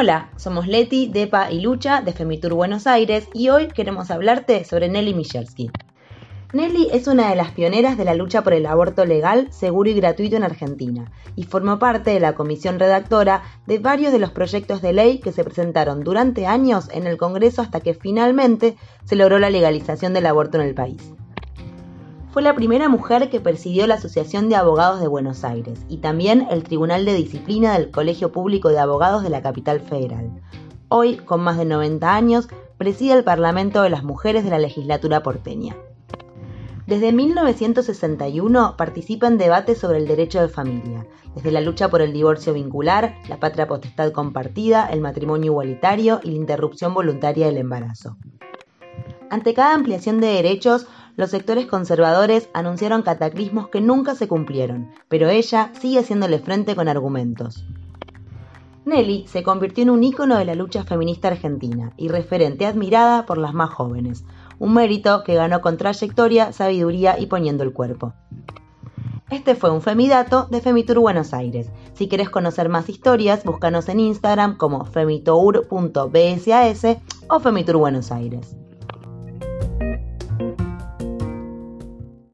Hola, somos Leti, Depa y Lucha de Femitur Buenos Aires y hoy queremos hablarte sobre Nelly Mijersky. Nelly es una de las pioneras de la lucha por el aborto legal, seguro y gratuito en Argentina y formó parte de la comisión redactora de varios de los proyectos de ley que se presentaron durante años en el Congreso hasta que finalmente se logró la legalización del aborto en el país. Fue la primera mujer que presidió la Asociación de Abogados de Buenos Aires y también el Tribunal de Disciplina del Colegio Público de Abogados de la capital federal. Hoy, con más de 90 años, preside el Parlamento de las Mujeres de la legislatura porteña. Desde 1961 participa en debates sobre el derecho de familia, desde la lucha por el divorcio vincular, la patria potestad compartida, el matrimonio igualitario y la interrupción voluntaria del embarazo. Ante cada ampliación de derechos, los sectores conservadores anunciaron cataclismos que nunca se cumplieron, pero ella sigue haciéndole frente con argumentos. Nelly se convirtió en un ícono de la lucha feminista argentina y referente admirada por las más jóvenes, un mérito que ganó con trayectoria, sabiduría y poniendo el cuerpo. Este fue un Femidato de Femitur Buenos Aires. Si quieres conocer más historias, búscanos en Instagram como femitour.bsas o Femitur Buenos Aires.